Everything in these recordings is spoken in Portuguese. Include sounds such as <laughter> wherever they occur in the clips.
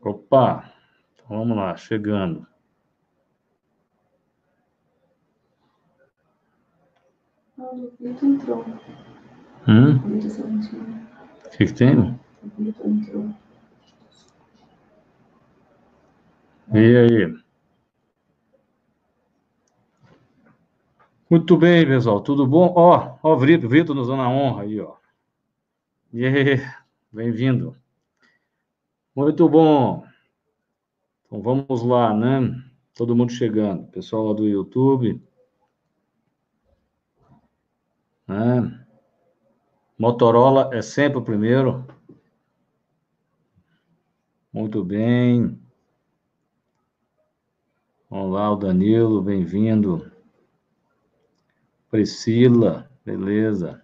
Opa, então vamos lá, chegando. Olha, o Vitor entrou. Hum? O que, que tem? O Vitor entrou. E aí? Muito bem, pessoal, tudo bom? Ó, ó, o Vitor, Vitor nos dando a honra aí, ó. E aí, bem-vindo. Muito bom. Então vamos lá, né? Todo mundo chegando. Pessoal lá do YouTube. Né? Motorola é sempre o primeiro. Muito bem. Olá, o Danilo, bem-vindo. Priscila, beleza.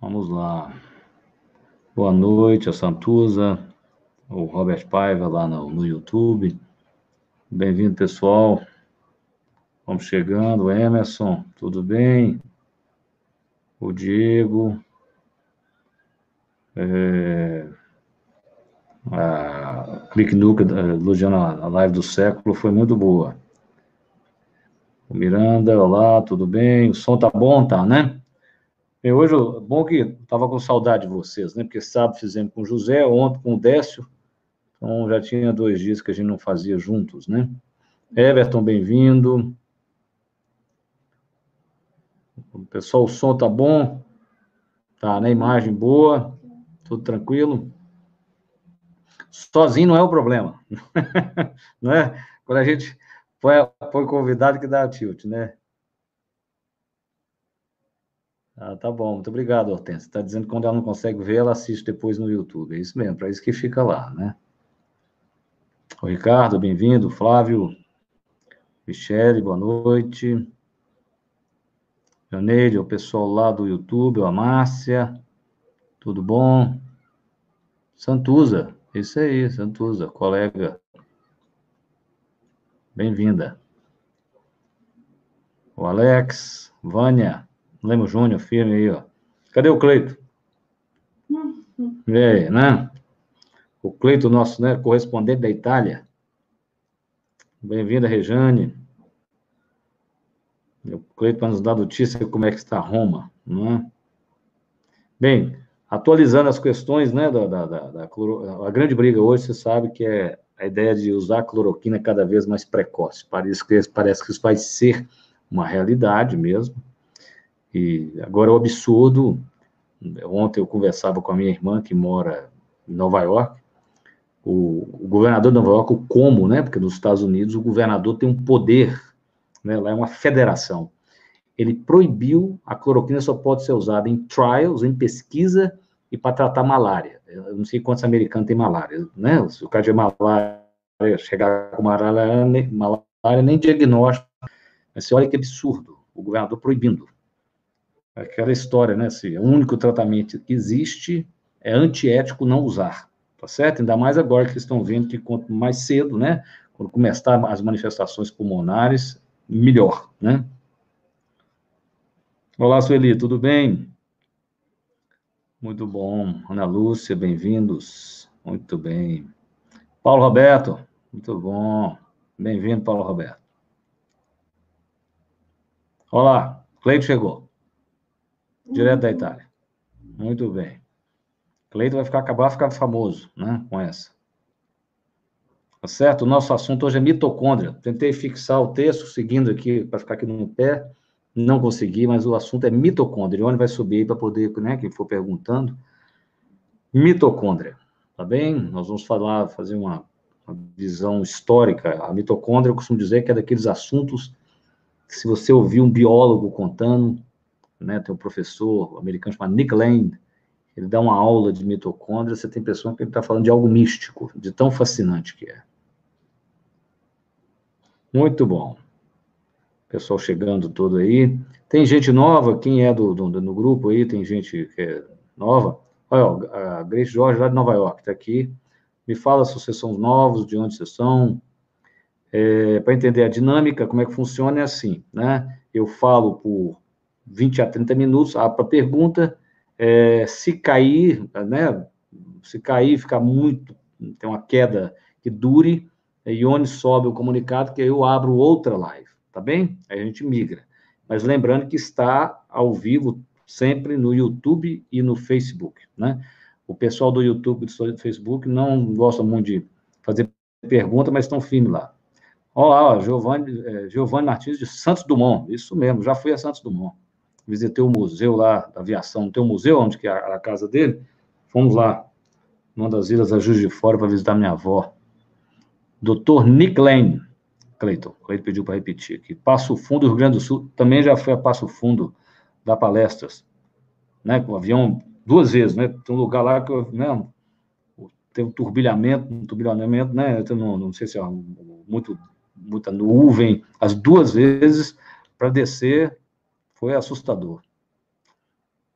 Vamos lá. Boa noite, a Santuza, o Robert Paiva lá no, no YouTube. Bem-vindo, pessoal. Vamos chegando. Emerson, tudo bem? O Diego. É... A Clique Nuca, elogiando a live do século, foi muito boa. O Miranda, olá, tudo bem? O som tá bom, tá, né? E hoje, bom que tava com saudade de vocês, né? Porque sábado fizemos com o José, ontem com o Décio, então já tinha dois dias que a gente não fazia juntos, né? Everton, bem-vindo. Pessoal, o som tá bom? Tá, né? Imagem boa? Tudo tranquilo? sozinho não é o problema, <laughs> não é? Quando a gente foi, foi convidado que dá tilt, né? Ah, tá bom, muito obrigado, Hortência. Está dizendo que quando ela não consegue ver, ela assiste depois no YouTube. É isso mesmo, para isso que fica lá, né? O Ricardo, bem-vindo. Flávio, Michele, boa noite. Janeiro, o pessoal lá do YouTube, a Márcia, tudo bom? Santuza, isso aí, Santuza, colega. Bem-vinda. O Alex, Vânia, Lemo Júnior, firme aí, ó. Cadê o Cleito? E aí, né? O Cleito, nosso né, correspondente da Itália. Bem-vinda, Rejane. O Cleito para nos dar notícia como é que está Roma, não é? Bem, atualizando as questões, né, da, da, da, da cloro... a grande briga hoje, você sabe que é a ideia de usar a cloroquina cada vez mais precoce. Parece que, parece que isso vai ser uma realidade mesmo. E agora o absurdo, ontem eu conversava com a minha irmã que mora em Nova York, o, o governador de Nova York, o como, né, porque nos Estados Unidos o governador tem um poder né, lá é uma federação. Ele proibiu a cloroquina só pode ser usada em trials, em pesquisa e para tratar malária. Eu não sei quantos americanos têm malária, né? Se o cara de malária chegar com malária, malária nem diagnóstico. Mas você olha que absurdo, o governador proibindo. Aquela história, né? Se o único tratamento que existe é antiético não usar, tá certo? Ainda mais agora que estão vendo que quanto mais cedo, né? Quando começar as manifestações pulmonares, melhor, né? Olá, Sueli, tudo bem? Muito bom. Ana Lúcia, bem-vindos. Muito bem. Paulo Roberto, muito bom. Bem-vindo, Paulo Roberto. Olá, Cleito chegou. Direto da Itália. Muito bem. Cleito vai ficar acabar ficar famoso, né, com essa. Tá certo? O nosso assunto hoje é mitocôndria. Tentei fixar o texto seguindo aqui, para ficar aqui no pé, não consegui, mas o assunto é mitocôndria. Onde vai subir para poder, né, quem for perguntando. Mitocôndria, tá bem? Nós vamos falar, fazer uma, uma visão histórica. A mitocôndria, eu costumo dizer que é daqueles assuntos que, se você ouvir um biólogo contando, né, tem um professor americano chamado Nick Lane, ele dá uma aula de mitocôndria, você tem pessoa que está falando de algo místico, de tão fascinante que é. Muito bom. Pessoal chegando todo aí. Tem gente nova, quem é do, do, do grupo aí, tem gente que é nova. Olha, a Grace Jorge, lá de Nova York, está aqui. Me fala se vocês são novos, de onde vocês são. É, Para entender a dinâmica, como é que funciona, é assim, né? Eu falo por 20 a 30 minutos, para pergunta, É, se cair, né? Se cair, ficar muito, tem uma queda que dure, Ione sobe o comunicado, que eu abro outra live, tá bem? Aí a gente migra. Mas lembrando que está ao vivo sempre no YouTube e no Facebook, né? O pessoal do YouTube e do Facebook não gosta muito de fazer pergunta, mas estão firmes lá. Olá, Giovanni, é, Giovanni Martins de Santos Dumont, isso mesmo, já fui a Santos Dumont. Visitei o museu lá da aviação, tem um museu onde que é a, a casa dele, fomos lá, numa das ilhas da Juiz de Fora, para visitar minha avó. Doutor Nick Lane, Cleiton, Cleiton pediu para repetir aqui. Passo Fundo, Rio Grande do Sul, também já foi a Passo Fundo, da palestras, né, com o avião duas vezes, né, tem um lugar lá que, né, tem um turbilhamento, um turbilhamento, né, não, não sei se é muito, muita nuvem, as duas vezes, para descer, foi assustador.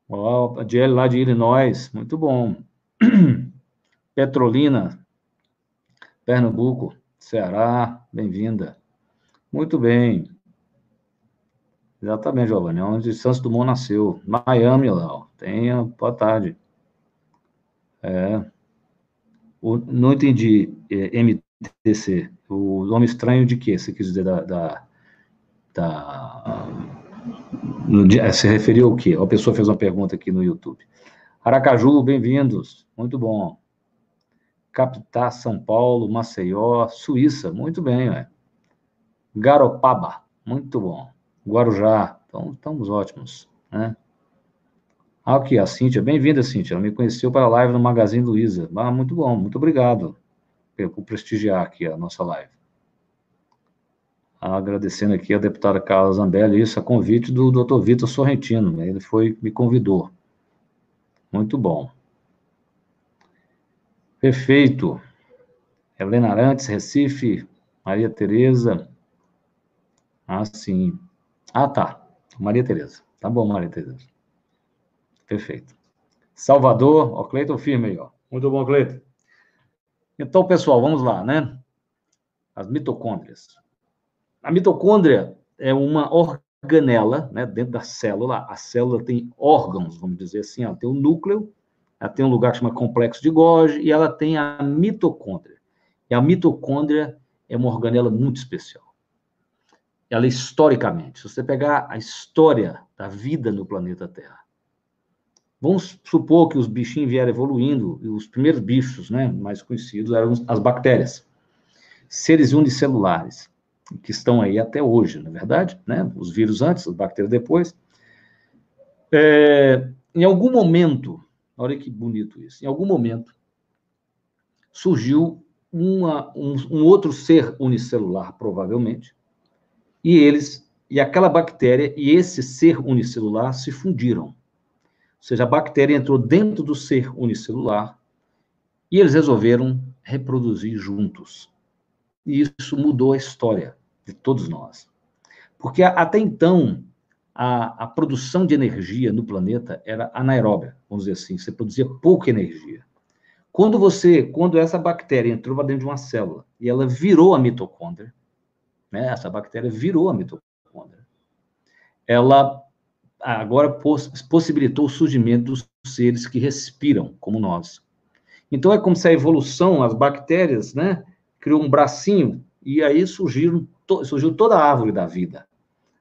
Ó, a lá de Illinois, muito bom. <clears throat> Petrolina, Pernambuco, Ceará, bem-vinda. Muito bem. Exatamente, Giovanni, onde Santos Dumont nasceu. Miami, lá, tenha, boa tarde. É. O, não entendi, é, MTC. O nome estranho de quê? Você quis dizer da. da, da se referiu ao quê? A pessoa fez uma pergunta aqui no YouTube. Aracaju, bem-vindos. Muito bom. Capitá, São Paulo, Maceió, Suíça, muito bem, ué. Garopaba, muito bom. Guarujá, então estamos ótimos, né? Aqui, a Cíntia, bem-vinda, Cíntia, ela me conheceu para a live no Magazine Luiza. Ah, muito bom, muito obrigado por prestigiar aqui a nossa live. Agradecendo aqui a deputada Carla Zambelli, isso, a convite do Dr. Vitor Sorrentino, né? ele foi, me convidou. Muito bom. Perfeito. Helena Arantes, Recife, Maria Tereza. Ah, sim. Ah, tá. Maria Tereza. Tá bom, Maria Tereza. Perfeito. Salvador, ó, Cleiton firme aí, ó. Muito bom, Cleiton. Então, pessoal, vamos lá, né? As mitocôndrias. A mitocôndria é uma organela, né, dentro da célula. A célula tem órgãos, vamos dizer assim, ela tem o núcleo ela tem um lugar que chama complexo de Golgi e ela tem a mitocôndria. E a mitocôndria é uma organela muito especial. Ela historicamente, se você pegar a história da vida no planeta Terra, vamos supor que os bichinhos vieram evoluindo e os primeiros bichos, né, mais conhecidos eram as bactérias, seres unicelulares que estão aí até hoje, na é verdade, né? Os vírus antes, as bactérias depois. É, em algum momento Olha que bonito isso. Em algum momento, surgiu uma, um, um, outro ser unicelular, provavelmente, e eles, e aquela bactéria e esse ser unicelular se fundiram. Ou seja, a bactéria entrou dentro do ser unicelular e eles resolveram reproduzir juntos. E isso mudou a história de todos nós. Porque até então, a, a produção de energia no planeta era anaeróbia, vamos dizer assim, você produzia pouca energia. Quando você, quando essa bactéria entrou para dentro de uma célula e ela virou a mitocôndria, né, essa bactéria virou a mitocôndria, ela agora poss possibilitou o surgimento dos seres que respiram, como nós. Então é como se a evolução, as bactérias, né, criou um bracinho e aí surgiram to surgiu toda a árvore da vida.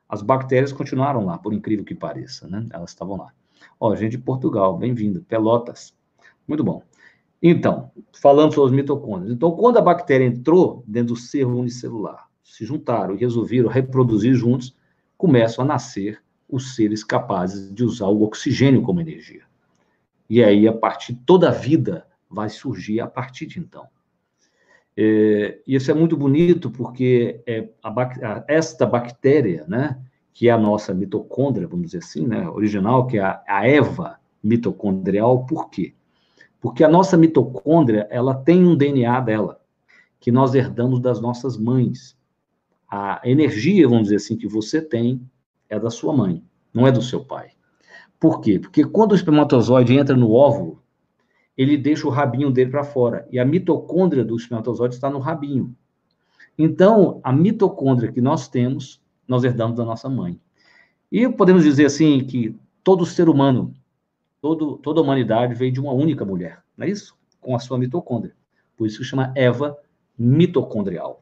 As bactérias continuaram lá, por incrível que pareça, né? Elas estavam lá. Ó, gente de Portugal, bem-vindo. Pelotas. Muito bom. Então, falando sobre os mitocôndrias. Então, quando a bactéria entrou dentro do ser unicelular, se juntaram e resolveram reproduzir juntos, começam a nascer os seres capazes de usar o oxigênio como energia. E aí, a partir toda a vida vai surgir a partir de então. É, isso é muito bonito porque é, a, a, esta bactéria, né, que é a nossa mitocôndria, vamos dizer assim, né, original, que é a, a Eva mitocondrial, por quê? Porque a nossa mitocôndria, ela tem um DNA dela, que nós herdamos das nossas mães. A energia, vamos dizer assim, que você tem é da sua mãe, não é do seu pai. Por quê? Porque quando o espermatozoide entra no óvulo, ele deixa o rabinho dele para fora. E a mitocôndria do espermatozoide está no rabinho. Então, a mitocôndria que nós temos, nós herdamos da nossa mãe. E podemos dizer assim que todo ser humano todo, toda a humanidade veio de uma única mulher, não é isso? Com a sua mitocôndria. Por isso que chama Eva mitocondrial.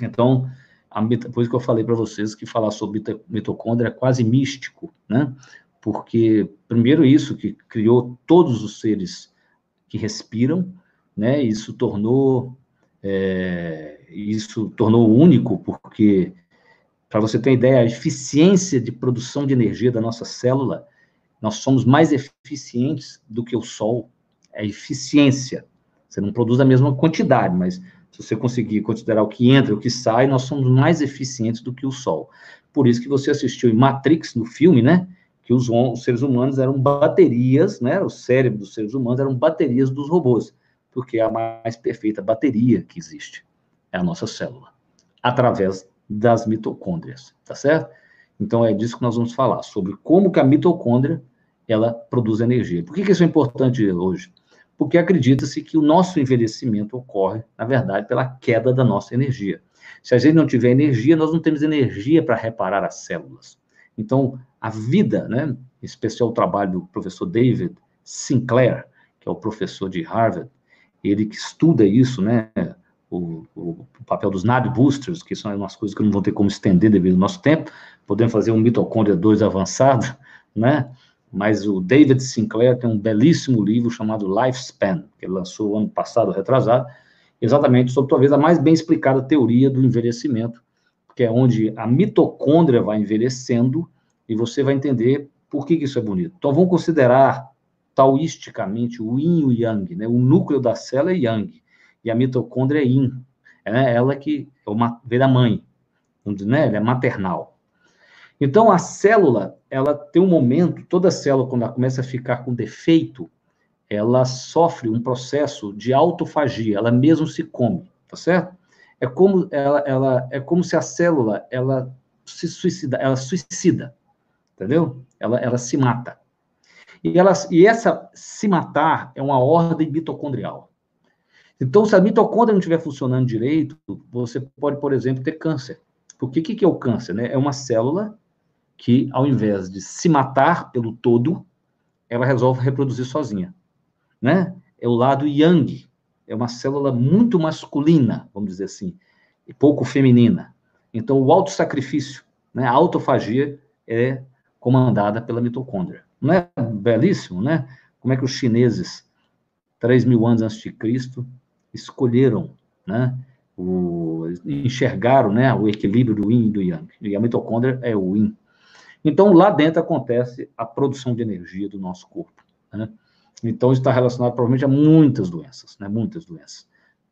Então, a, por isso que eu falei para vocês que falar sobre mitocôndria é quase místico, né? Porque, primeiro, isso que criou todos os seres que respiram, né? Isso tornou, é, isso tornou único, porque, para você ter ideia, a eficiência de produção de energia da nossa célula, nós somos mais eficientes do que o Sol. É eficiência. Você não produz a mesma quantidade, mas se você conseguir considerar o que entra e o que sai, nós somos mais eficientes do que o Sol. Por isso que você assistiu em Matrix, no filme, né? Que os, os seres humanos eram baterias, né? O cérebro dos seres humanos eram baterias dos robôs, porque é a mais perfeita bateria que existe é a nossa célula, através das mitocôndrias, tá certo? Então é disso que nós vamos falar, sobre como que a mitocôndria ela produz energia. Por que, que isso é importante hoje? porque acredita-se que o nosso envelhecimento ocorre, na verdade, pela queda da nossa energia. Se a gente não tiver energia, nós não temos energia para reparar as células. Então, a vida, né, em especial o trabalho do professor David Sinclair, que é o professor de Harvard, ele que estuda isso, né, o, o, papel dos NAD boosters, que são umas coisas que não vão ter como estender devido ao nosso tempo, podemos fazer um mitocôndria 2 avançado, <laughs> né, mas o David Sinclair tem um belíssimo livro chamado Lifespan, que ele lançou ano passado, retrasado, exatamente sobre talvez a mais bem explicada teoria do envelhecimento, que é onde a mitocôndria vai envelhecendo e você vai entender por que, que isso é bonito. Então vamos considerar taoisticamente o yin e o yang, né? O núcleo da célula é yang e a mitocôndria é yin. É ela que é uma, vem da mãe, né? Ela é maternal. Então, a célula, ela tem um momento, toda célula, quando ela começa a ficar com defeito, ela sofre um processo de autofagia, ela mesmo se come, tá certo? É como, ela, ela, é como se a célula, ela se suicida, ela suicida, entendeu? Ela, ela se mata. E, ela, e essa se matar é uma ordem mitocondrial. Então, se a mitocôndria não estiver funcionando direito, você pode, por exemplo, ter câncer. Porque o que, que é o câncer? Né? É uma célula que, ao invés de se matar pelo todo, ela resolve reproduzir sozinha, né? É o lado yang, é uma célula muito masculina, vamos dizer assim, e pouco feminina. Então, o autossacrifício, né, a autofagia é comandada pela mitocôndria. Não é belíssimo, né? Como é que os chineses, 3 mil anos antes de Cristo, escolheram, né, o, enxergaram, né, o equilíbrio do yin e do yang. E a mitocôndria é o yin. Então, lá dentro acontece a produção de energia do nosso corpo. Né? Então, está relacionado provavelmente a muitas doenças, né? Muitas doenças.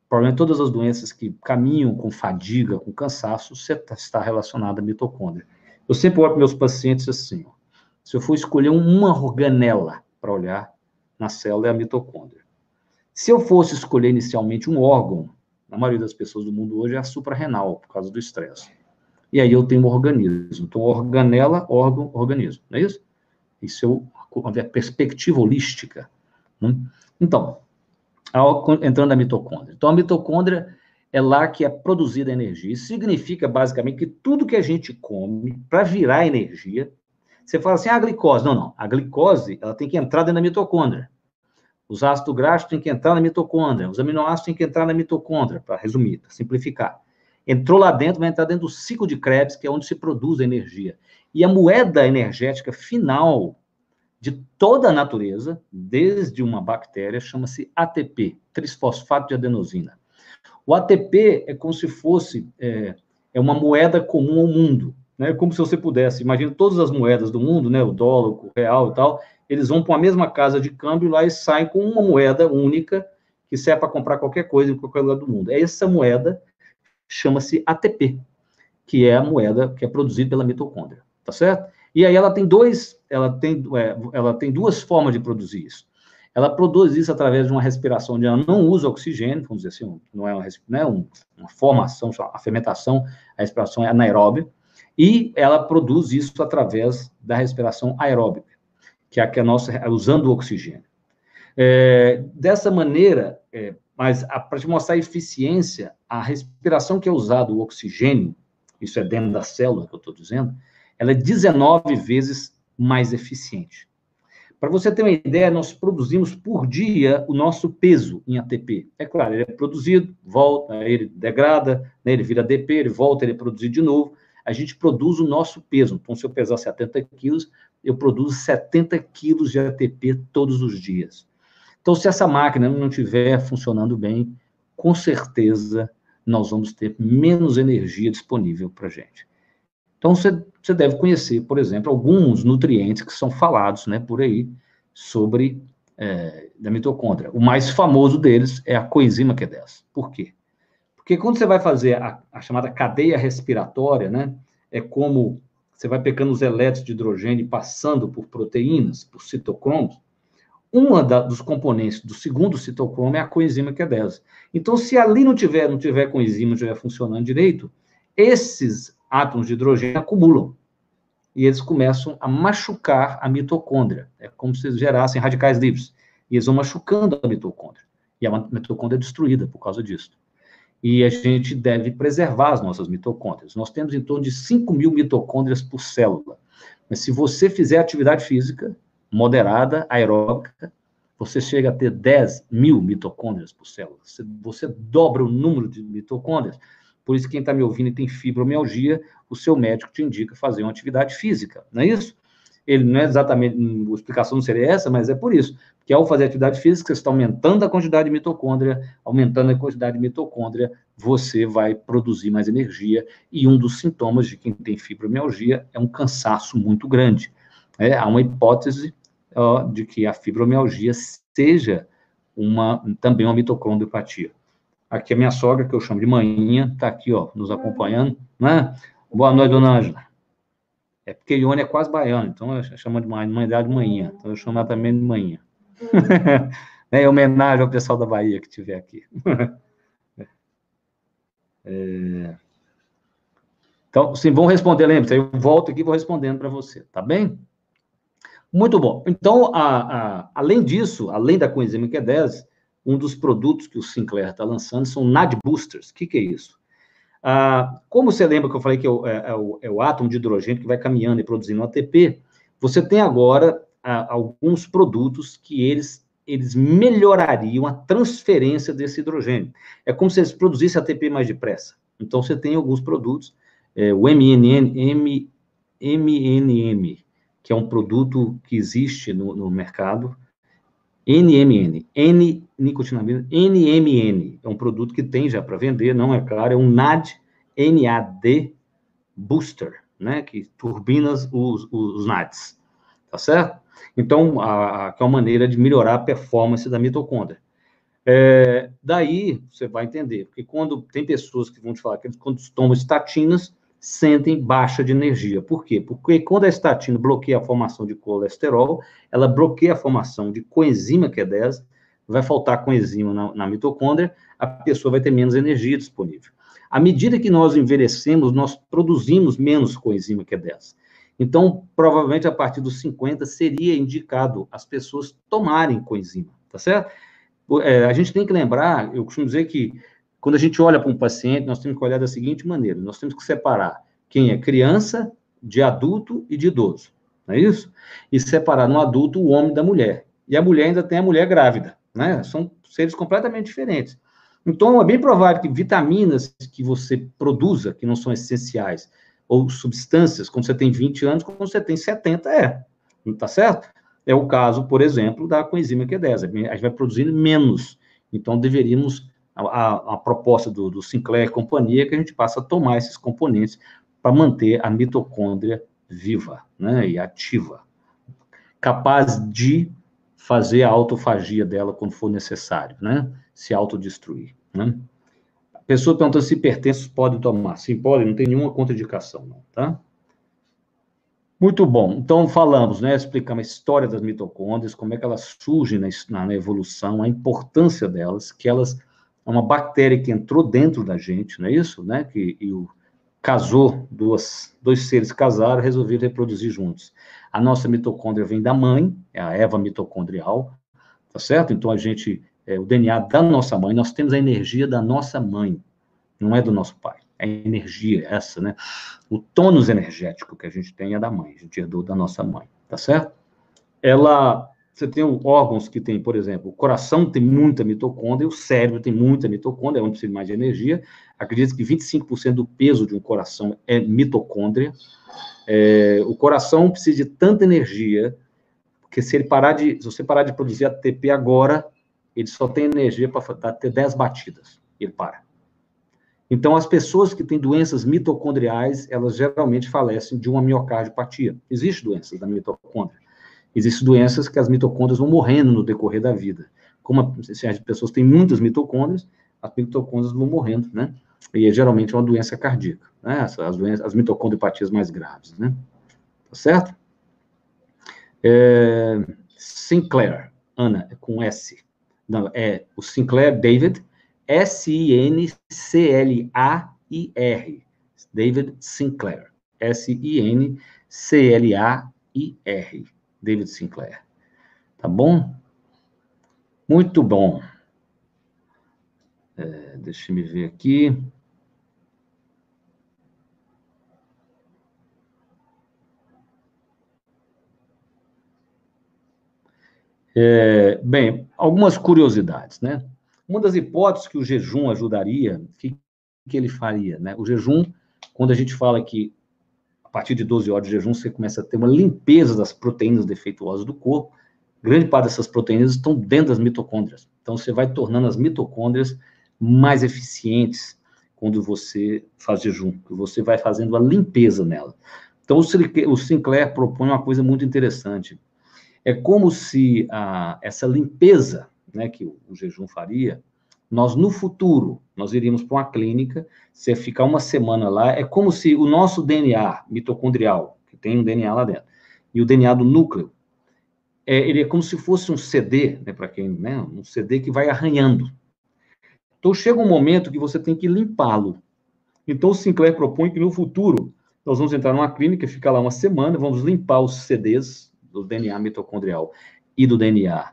Provavelmente todas as doenças que caminham com fadiga, com cansaço, está relacionada à mitocôndria. Eu sempre olho para meus pacientes assim, ó, se eu for escolher uma organela para olhar na célula, é a mitocôndria. Se eu fosse escolher inicialmente um órgão, a maioria das pessoas do mundo hoje é a suprarrenal, por causa do estresse e aí eu tenho um organismo. Então, organela, órgão, organismo, não é isso? Isso é a perspectiva holística. Né? Então, entrando na mitocôndria. Então, a mitocôndria é lá que é produzida a energia. Isso significa, basicamente, que tudo que a gente come, para virar energia, você fala assim, ah, a glicose. Não, não. A glicose, ela tem que entrar dentro da mitocôndria. Os ácidos graxos têm que entrar na mitocôndria. Os aminoácidos têm que entrar na mitocôndria, para resumir, para simplificar. Entrou lá dentro, vai entrar dentro do ciclo de Krebs, que é onde se produz a energia. E a moeda energética final de toda a natureza, desde uma bactéria, chama-se ATP, trisfosfato de adenosina. O ATP é como se fosse é, é uma moeda comum ao mundo, né? Como se você pudesse, imagina todas as moedas do mundo, né? O dólar, o real e tal, eles vão para a mesma casa de câmbio lá e saem com uma moeda única que serve para comprar qualquer coisa em qualquer lugar do mundo. É essa moeda chama-se ATP, que é a moeda que é produzida pela mitocôndria, tá certo? E aí ela tem dois, ela tem, é, ela tem duas formas de produzir isso. Ela produz isso através de uma respiração onde ela não usa oxigênio, vamos dizer assim, não é uma, não é uma formação, a fermentação, a respiração é anaeróbia, e ela produz isso através da respiração aeróbica, que é a que é nossa, usando o oxigênio. É, dessa maneira, é, mas para te mostrar a eficiência, a respiração que é usada, o oxigênio, isso é dentro da célula que eu estou dizendo, ela é 19 vezes mais eficiente. Para você ter uma ideia, nós produzimos por dia o nosso peso em ATP. É claro, ele é produzido, volta, ele degrada, né, ele vira ADP, ele volta, ele é produzido de novo. A gente produz o nosso peso. Então, se eu pesar 70 quilos, eu produzo 70 quilos de ATP todos os dias. Então, se essa máquina não estiver funcionando bem, com certeza nós vamos ter menos energia disponível para a gente. Então, você, você deve conhecer, por exemplo, alguns nutrientes que são falados né, por aí sobre é, da mitocôndria. O mais famoso deles é a coenzima Q10. Por quê? Porque quando você vai fazer a, a chamada cadeia respiratória, né, é como você vai pegando os elétrons de hidrogênio passando por proteínas, por citocromos, uma da, dos componentes do segundo citocromo é a coenzima Q10. Então, se ali não tiver, não tiver coenzima, não estiver funcionando direito, esses átomos de hidrogênio acumulam. E eles começam a machucar a mitocôndria. É como se gerassem radicais livres. E eles vão machucando a mitocôndria. E a mitocôndria é destruída por causa disso. E a gente deve preservar as nossas mitocôndrias. Nós temos em torno de 5 mil mitocôndrias por célula. Mas se você fizer atividade física moderada, aeróbica, você chega a ter 10 mil mitocôndrias por célula. Você dobra o número de mitocôndrias. Por isso, quem está me ouvindo e tem fibromialgia, o seu médico te indica fazer uma atividade física, não é isso? Ele não é exatamente, a explicação não seria essa, mas é por isso. Que ao fazer atividade física, você está aumentando a quantidade de mitocôndria, aumentando a quantidade de mitocôndria, você vai produzir mais energia. E um dos sintomas de quem tem fibromialgia é um cansaço muito grande. É, há uma hipótese ó, de que a fibromialgia seja uma, também uma mitocondriopatia. Aqui a minha sogra, que eu chamo de manhinha, está aqui, ó, nos acompanhando, né? Boa noite, dona Ângela. É porque Ione é quase baiano, então eu chamo de mãe, mãe dela de manhinha, então eu chamo ela também de manhinha. <laughs> é em homenagem ao pessoal da Bahia que estiver aqui. <laughs> é... Então, sim, vão responder, lembre-se, eu volto aqui e vou respondendo para você, tá bem? Muito bom. Então, a, a, além disso, além da coenzima Q10, um dos produtos que o Sinclair está lançando são NAD Boosters. O que, que é isso? Ah, como você lembra que eu falei que é o, é, é, o, é o, átomo de hidrogênio que vai caminhando e produzindo ATP, você tem agora ah, alguns produtos que eles, eles melhorariam a transferência desse hidrogênio. É como se eles produzissem ATP mais depressa. Então, você tem alguns produtos, é, o MNN, M, MNM, que é um produto que existe no, no mercado, NMN, N-nicotinamida, NMN, é um produto que tem já para vender, não é claro, é um NAD, NAD Booster, né, que turbina os, os NADs, tá certo? Então, a, a, que é uma maneira de melhorar a performance da mitocôndria. É, daí, você vai entender, porque quando tem pessoas que vão te falar que eles, quando tomam estatinas, sentem baixa de energia. Por quê? Porque quando a estatina bloqueia a formação de colesterol, ela bloqueia a formação de coenzima Q10, vai faltar coenzima na, na mitocôndria, a pessoa vai ter menos energia disponível. À medida que nós envelhecemos, nós produzimos menos coenzima Q10. Então, provavelmente a partir dos 50 seria indicado as pessoas tomarem coenzima, tá certo? É, a gente tem que lembrar, eu costumo dizer que quando a gente olha para um paciente, nós temos que olhar da seguinte maneira: nós temos que separar quem é criança de adulto e de idoso, não é isso? E separar no adulto o homem da mulher. E a mulher ainda tem a mulher grávida, né? São seres completamente diferentes. Então, é bem provável que vitaminas que você produza, que não são essenciais, ou substâncias, quando você tem 20 anos, quando você tem 70, é. Não está certo? É o caso, por exemplo, da coenzima Q10. A gente vai produzir menos. Então, deveríamos a, a proposta do, do Sinclair e companhia é que a gente passa a tomar esses componentes para manter a mitocôndria viva né, e ativa, capaz de fazer a autofagia dela quando for necessário, né? Se autodestruir, né? A pessoa perguntando se hipertensos podem tomar. Sim, podem, não tem nenhuma contraindicação, não, tá? Muito bom. Então, falamos, né? Explicamos a história das mitocôndrias, como é que elas surgem na, na evolução, a importância delas, que elas é uma bactéria que entrou dentro da gente, não é isso? Né? Que e o, casou, duas, dois seres casaram, resolveram reproduzir juntos. A nossa mitocôndria vem da mãe, é a Eva mitocondrial, tá certo? Então a gente, é, o DNA da nossa mãe, nós temos a energia da nossa mãe, não é do nosso pai. É energia essa, né? O tônus energético que a gente tem é da mãe, a gente herdou da nossa mãe, tá certo? ela, você tem órgãos que tem, por exemplo, o coração tem muita mitocôndria, o cérebro tem muita mitocôndria, é onde precisa mais de energia. Acredita que 25% do peso de um coração é mitocôndria. É, o coração precisa de tanta energia que se ele parar de, se você parar de produzir ATP agora, ele só tem energia para ter 10 batidas. Ele para. Então, as pessoas que têm doenças mitocondriais, elas geralmente falecem de uma miocardiopatia. Existem doenças da mitocôndria. Existem doenças que as mitocôndrias vão morrendo no decorrer da vida. Como as pessoas têm muitas mitocôndrias, as mitocôndrias vão morrendo, né? E é geralmente uma doença cardíaca, né? As, as, doenças, as mitocondriopatias mais graves, né? Tá certo? É, Sinclair, Ana, é com S. Não, é o Sinclair David, S-I-N-C-L-A-I-R. David Sinclair. S-I-N-C-L-A-I-R. David Sinclair. Tá bom? Muito bom. É, deixa me ver aqui. É, bem, algumas curiosidades, né? Uma das hipóteses que o jejum ajudaria, o que, que ele faria, né? O jejum, quando a gente fala que partir de 12 horas de jejum você começa a ter uma limpeza das proteínas defeituosas do corpo, grande parte dessas proteínas estão dentro das mitocôndrias. Então você vai tornando as mitocôndrias mais eficientes quando você faz jejum, você vai fazendo a limpeza nela. Então o Sinclair propõe uma coisa muito interessante é como se a, essa limpeza né, que o, o, jejum faria, nós no futuro, nós iríamos para uma clínica, você ficar uma semana lá, é como se o nosso DNA mitocondrial, que tem um DNA lá dentro, e o DNA do núcleo, é, ele é como se fosse um CD, né, para quem, né, um CD que vai arranhando. Então chega um momento que você tem que limpá-lo. Então o Sinclair propõe que no futuro nós vamos entrar numa clínica, ficar lá uma semana, vamos limpar os CDs do DNA mitocondrial e do DNA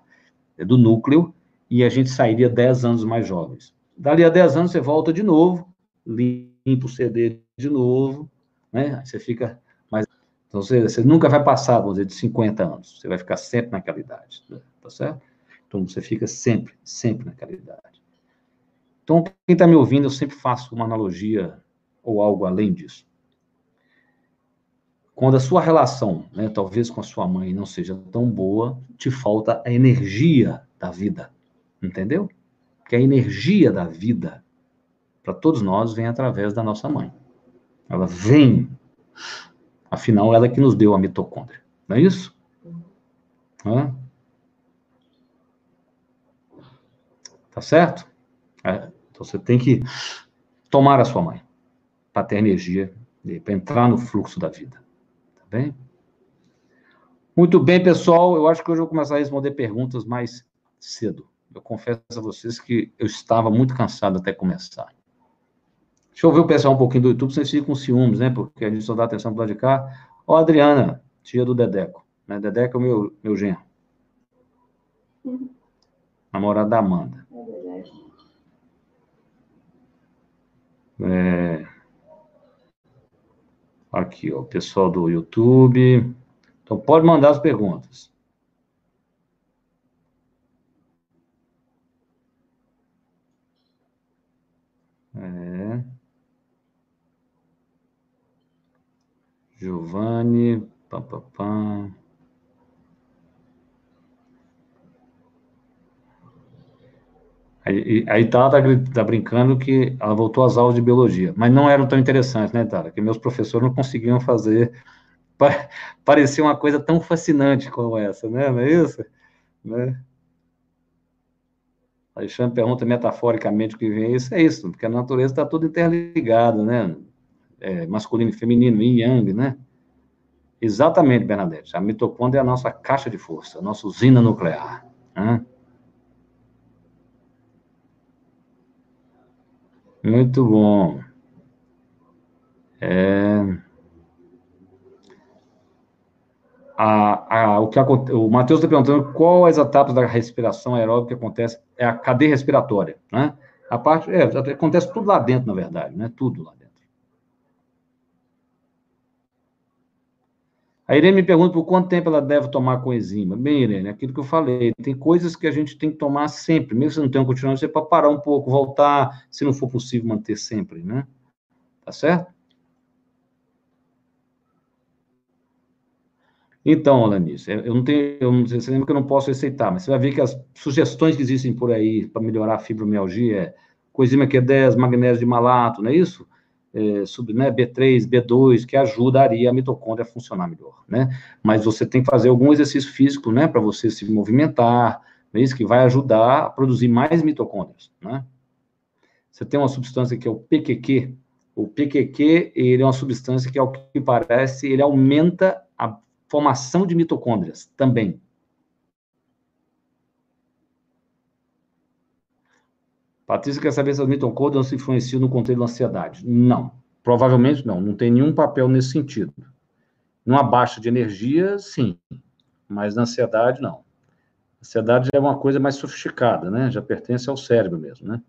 do núcleo, e a gente sairia 10 anos mais jovens. Dali a 10 anos você volta de novo, limpa o CD de novo, né? Você fica mais. Então você, você nunca vai passar, vamos dizer, de 50 anos. Você vai ficar sempre naquela idade, tá certo? Então você fica sempre, sempre naquela idade. Então, quem está me ouvindo, eu sempre faço uma analogia ou algo além disso. Quando a sua relação, né, talvez com a sua mãe, não seja tão boa, te falta a energia da vida. Entendeu? Que a energia da vida, para todos nós, vem através da nossa mãe. Ela vem. Afinal, ela é que nos deu a mitocôndria. Não é isso? Hã? Tá certo? É, então você tem que tomar a sua mãe para ter energia, para entrar no fluxo da vida bem? Muito bem, pessoal. Eu acho que hoje eu vou começar a responder perguntas mais cedo. Eu confesso a vocês que eu estava muito cansado até começar. Deixa eu ver o pessoal um pouquinho do YouTube, vocês ficam com ciúmes, né? Porque a gente só dá atenção para lado de cá. Ó, Adriana, tia do Dedeco. Né? Dedeco é o meu, meu genro. Uhum. Namorada da Amanda. É. É... Aqui, ó, o pessoal do YouTube. Então, pode mandar as perguntas. É. Giovanni, pam. Aí, aí Tara tá, tá, brincando que ela voltou às aulas de biologia, mas não eram tão interessantes, né, Tara? Que meus professores não conseguiam fazer <laughs> parecer uma coisa tão fascinante como essa, né? Não é isso? Né? Alexandre pergunta metaforicamente o que vem isso. É isso, porque a natureza está toda interligada, né? É, masculino e feminino, yin yang, né? Exatamente, Bernadette. A mitocôndria é a nossa caixa de força, a nossa usina nuclear. Né? Muito bom. É... A, a, o que a, o Matheus está perguntando qual as etapas da respiração aeróbica que acontece, é a cadeia respiratória, né? A parte, é, acontece tudo lá dentro, na verdade, né? Tudo lá dentro. A Irene me pergunta por quanto tempo ela deve tomar coenzima. Bem, Irene, aquilo que eu falei, tem coisas que a gente tem que tomar sempre, mesmo se não tem um continuante, você pode parar um pouco, voltar, se não for possível manter sempre, né? Tá certo? Então, Alanis, eu não tenho, eu não, você lembra que eu não posso receitar, mas você vai ver que as sugestões que existem por aí para melhorar a fibromialgia é coenzima Q10, magnésio de malato, não é isso? É, sub, né, B3, B2, que ajudaria a mitocôndria a funcionar melhor, né? Mas você tem que fazer algum exercício físico, né, para você se movimentar, é isso? Que vai ajudar a produzir mais mitocôndrias, né? Você tem uma substância que é o PQQ. O PQQ, ele é uma substância que, ao que parece, ele aumenta a formação de mitocôndrias também. Patrícia quer saber se as mitocôndrias influenciam no controle da ansiedade. Não. Provavelmente não. Não tem nenhum papel nesse sentido. Numa baixa de energia, sim. Mas na ansiedade, não. A ansiedade é uma coisa mais sofisticada, né? Já pertence ao cérebro mesmo, né?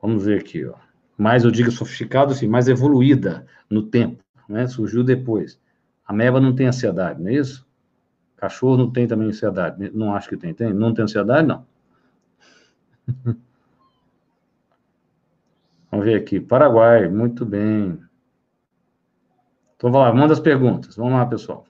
Vamos ver aqui, ó. Mais, eu digo sofisticado, sim, mais evoluída no tempo né? Surgiu depois. A meba não tem ansiedade, não é isso? Cachorro não tem também ansiedade. Não acho que tem. Tem? Não tem ansiedade, não. <laughs> Vamos ver aqui. Paraguai, muito bem. Então, vamos lá, manda as perguntas. Vamos lá, pessoal.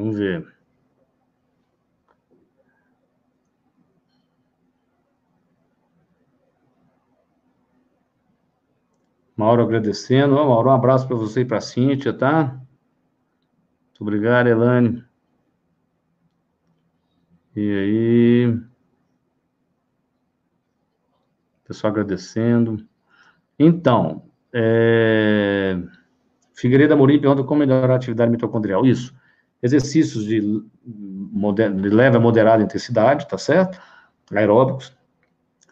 Vamos ver. Mauro agradecendo. Ô, Mauro, um abraço para você e para a Cíntia, tá? Muito obrigado, Elane. E aí. Pessoal agradecendo. Então, é... Figueiredo Amorim pergunta como melhorar a atividade mitocondrial. Isso exercícios de, de leve a moderada intensidade, tá certo? Aeróbicos,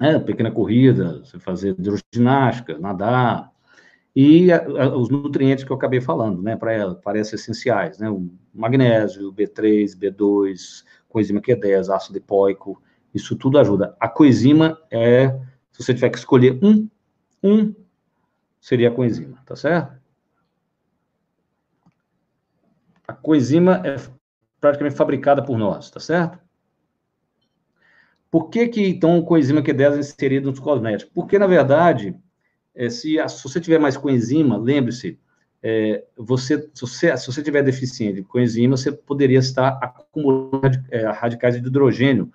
né? pequena corrida, você fazer hidroginástica, nadar, e a, a, os nutrientes que eu acabei falando, né, para ela, parecem essenciais, né, o magnésio, B3, B2, coenzima Q10, ácido lipoico, isso tudo ajuda. A coenzima é, se você tiver que escolher um, um seria a coenzima, tá certo? a coenzima é praticamente fabricada por nós, tá certo? Por que que, então, coenzima Q10 é inserida nos cosméticos? Porque, na verdade, é, se, a, se você tiver mais coenzima, lembre-se, é, você, se você, se você tiver deficiente de coenzima, você poderia estar acumulando é, radicais de hidrogênio,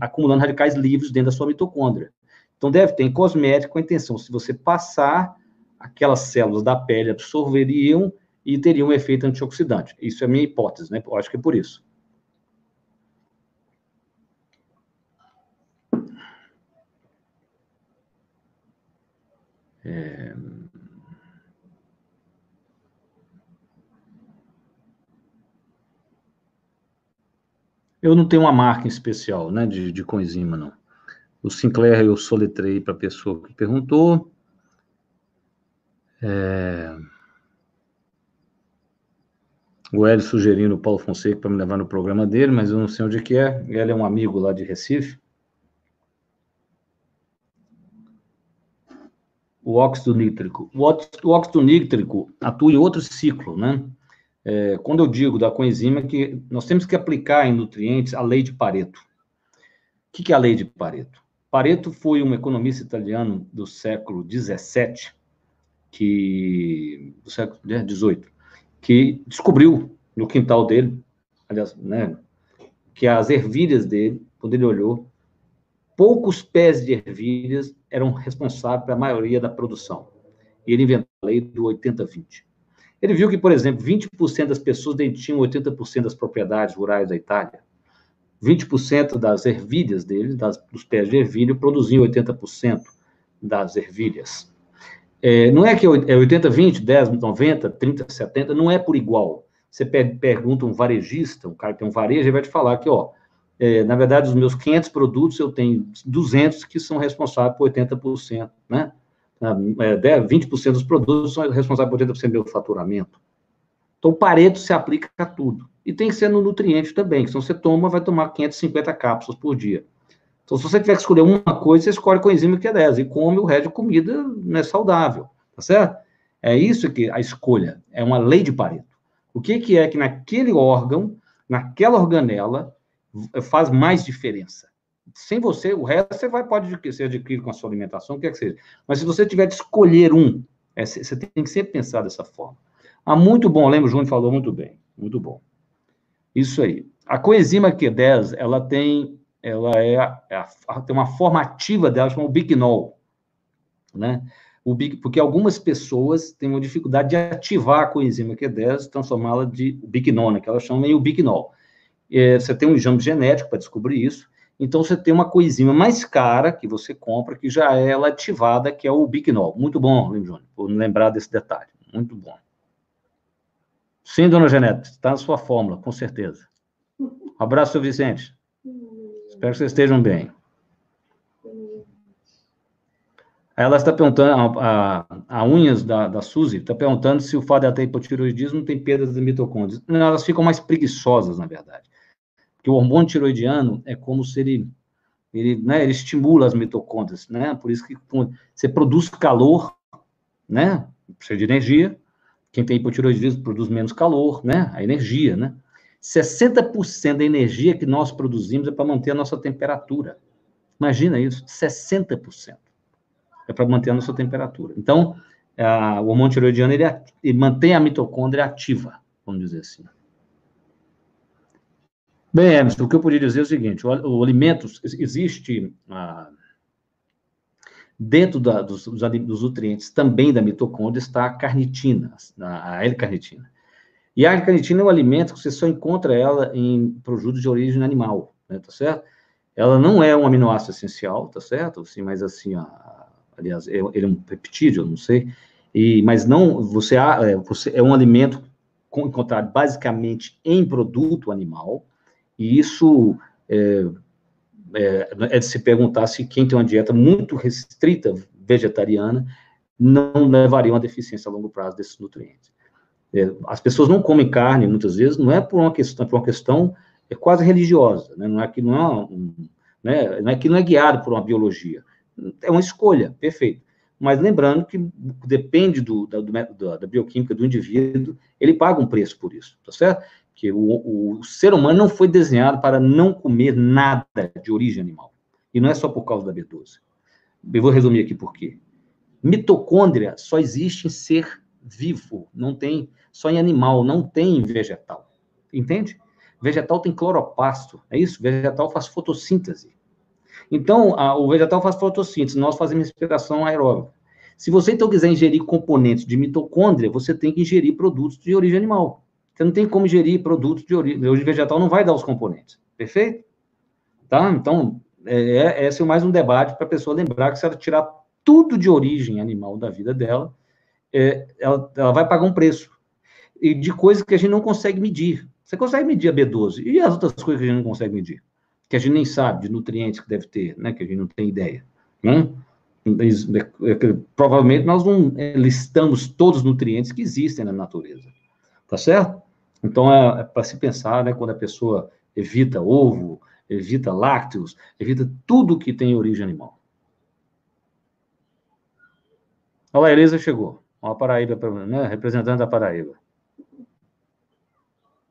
acumulando radicais livres dentro da sua mitocôndria. Então, deve ter em cosmético a intenção, se você passar, aquelas células da pele absorveriam e teria um efeito antioxidante. Isso é minha hipótese, né? Eu acho que é por isso. É... Eu não tenho uma marca especial, né, de, de coenzima, não. O Sinclair eu soletrei para a pessoa que perguntou. É... O Hélio sugerindo o Paulo Fonseca para me levar no programa dele, mas eu não sei onde que é. Ele é um amigo lá de Recife. O óxido nítrico. O óxido nítrico atua em outro ciclo, né? É, quando eu digo da coenzima, que nós temos que aplicar em nutrientes a lei de Pareto. O que, que é a lei de Pareto? Pareto foi um economista italiano do século XVII, que do século XVIII, que descobriu no quintal dele, aliás, né, que as ervilhas dele, quando ele olhou, poucos pés de ervilhas eram responsáveis pela maioria da produção. E ele inventou a lei do 80-20. Ele viu que, por exemplo, 20% das pessoas detinham 80% das propriedades rurais da Itália. 20% das ervilhas dele, das, dos pés de ervilha, produziam 80% das ervilhas. É, não é que é 80, 20, 10, 90, 30, 70, não é por igual. Você pergunta um varejista, um cara que tem um varejo, ele vai te falar que, ó, é, na verdade, dos meus 500 produtos, eu tenho 200 que são responsáveis por 80%, né? É, 20% dos produtos são responsáveis por 80% do meu faturamento. Então, o Pareto se aplica a tudo. E tem que ser no nutriente também, senão você toma, vai tomar 550 cápsulas por dia. Então, se você tiver que escolher uma coisa, você escolhe coenzima Q10 e come o resto de comida né, saudável, tá certo? É isso que a escolha, é uma lei de Pareto. O que, que é que naquele órgão, naquela organela, faz mais diferença? Sem você, o resto você vai, pode ser adquirido com a sua alimentação, o que é que seja. Mas se você tiver de escolher um, é, você tem que sempre pensar dessa forma. Ah, muito bom, lembro, o Júnior falou muito bem, muito bom. Isso aí. A coenzima Q10, ela tem, ela é, é tem uma forma ativa dela, chama o biquinol, né? O bic, porque algumas pessoas têm uma dificuldade de ativar a coenzima Q10, transformá-la de biquinol, né, que elas chamam meio biquinol. É, você tem um exame genético para descobrir isso, então você tem uma coenzima mais cara que você compra, que já é ela ativada, que é o biquinol. Muito bom, Júnior, por lembrar desse detalhe. Muito bom. Sim, dona Genete, está na sua fórmula, com certeza. Um abraço, seu Vicente. Espero que vocês estejam bem. Ela está perguntando, a, a, a unhas da, da Suzy está perguntando se o fato de ela ter hipotiroidismo tem perdas de mitocôndrias. Não, elas ficam mais preguiçosas, na verdade. Porque o hormônio tiroidiano é como se ele, ele, né, ele estimula as mitocôndrias, né? Por isso que você produz calor, né? Precisa de energia, quem tem hipotiroidismo produz menos calor, né? A energia, né? 60% da energia que nós produzimos é para manter a nossa temperatura. Imagina isso, 60%. É para manter a nossa temperatura. Então, a, o hormônio tiroidiano, ele, ele, mantém a mitocôndria ativa, vamos dizer assim. Bem, Emerson, o que eu podia dizer é o seguinte, o, o alimento, existe... Ah, Dentro da, dos, dos, nutrientes também da mitocôndria está a carnitina, a L-carnitina. E a L-carnitina é um alimento que você só encontra ela em produtos de origem animal, né, tá certo? Ela não é um aminoácido essencial, tá certo? Assim, mas assim, a, aliás, é, ele é um peptídeo, eu não sei. E, mas não, você, é, você é um alimento encontrado basicamente em produto animal, e isso é, é, é, de se perguntar se quem tem uma dieta muito restrita vegetariana não levaria uma deficiência a longo prazo desses nutrientes. É, as pessoas não comem carne muitas vezes, não é por uma questão, por uma questão é quase religiosa, né? não é que não é, um, né? não é que não é guiado por uma biologia, é uma escolha, perfeito. Mas lembrando que depende do, da, do, da bioquímica do indivíduo, ele paga um preço por isso, tá certo? que o, o, ser humano não foi desenhado para não comer nada de origem animal. E não é só por causa da B12. Eu vou resumir aqui por quê. Mitocôndria só existe em ser vivo, não tem só em animal, não tem em vegetal. Entende? Vegetal tem cloroplasto, é isso? Vegetal faz fotossíntese. Então, a, o vegetal faz fotossíntese, nós fazemos respiração aeróbica. Se você então quiser ingerir componentes de mitocôndria, você tem que ingerir produtos de origem animal. Você não tem como gerir produtos de origem, de origem vegetal, não vai dar os componentes. Perfeito? Tá? Então, é, é, esse é mais um debate para a pessoa lembrar que se ela tirar tudo de origem animal da vida dela, é, ela, ela vai pagar um preço. E de coisas que a gente não consegue medir. Você consegue medir a B12. E as outras coisas que a gente não consegue medir? Que a gente nem sabe, de nutrientes que deve ter, né? Que a gente não tem ideia. Né? Provavelmente nós não listamos todos os nutrientes que existem na natureza. Tá certo? Então, é, é para se pensar, né, quando a pessoa evita ovo, evita lácteos, evita tudo que tem origem animal. Olha, a Elisa chegou. Uma Paraíba, né, representante da Paraíba.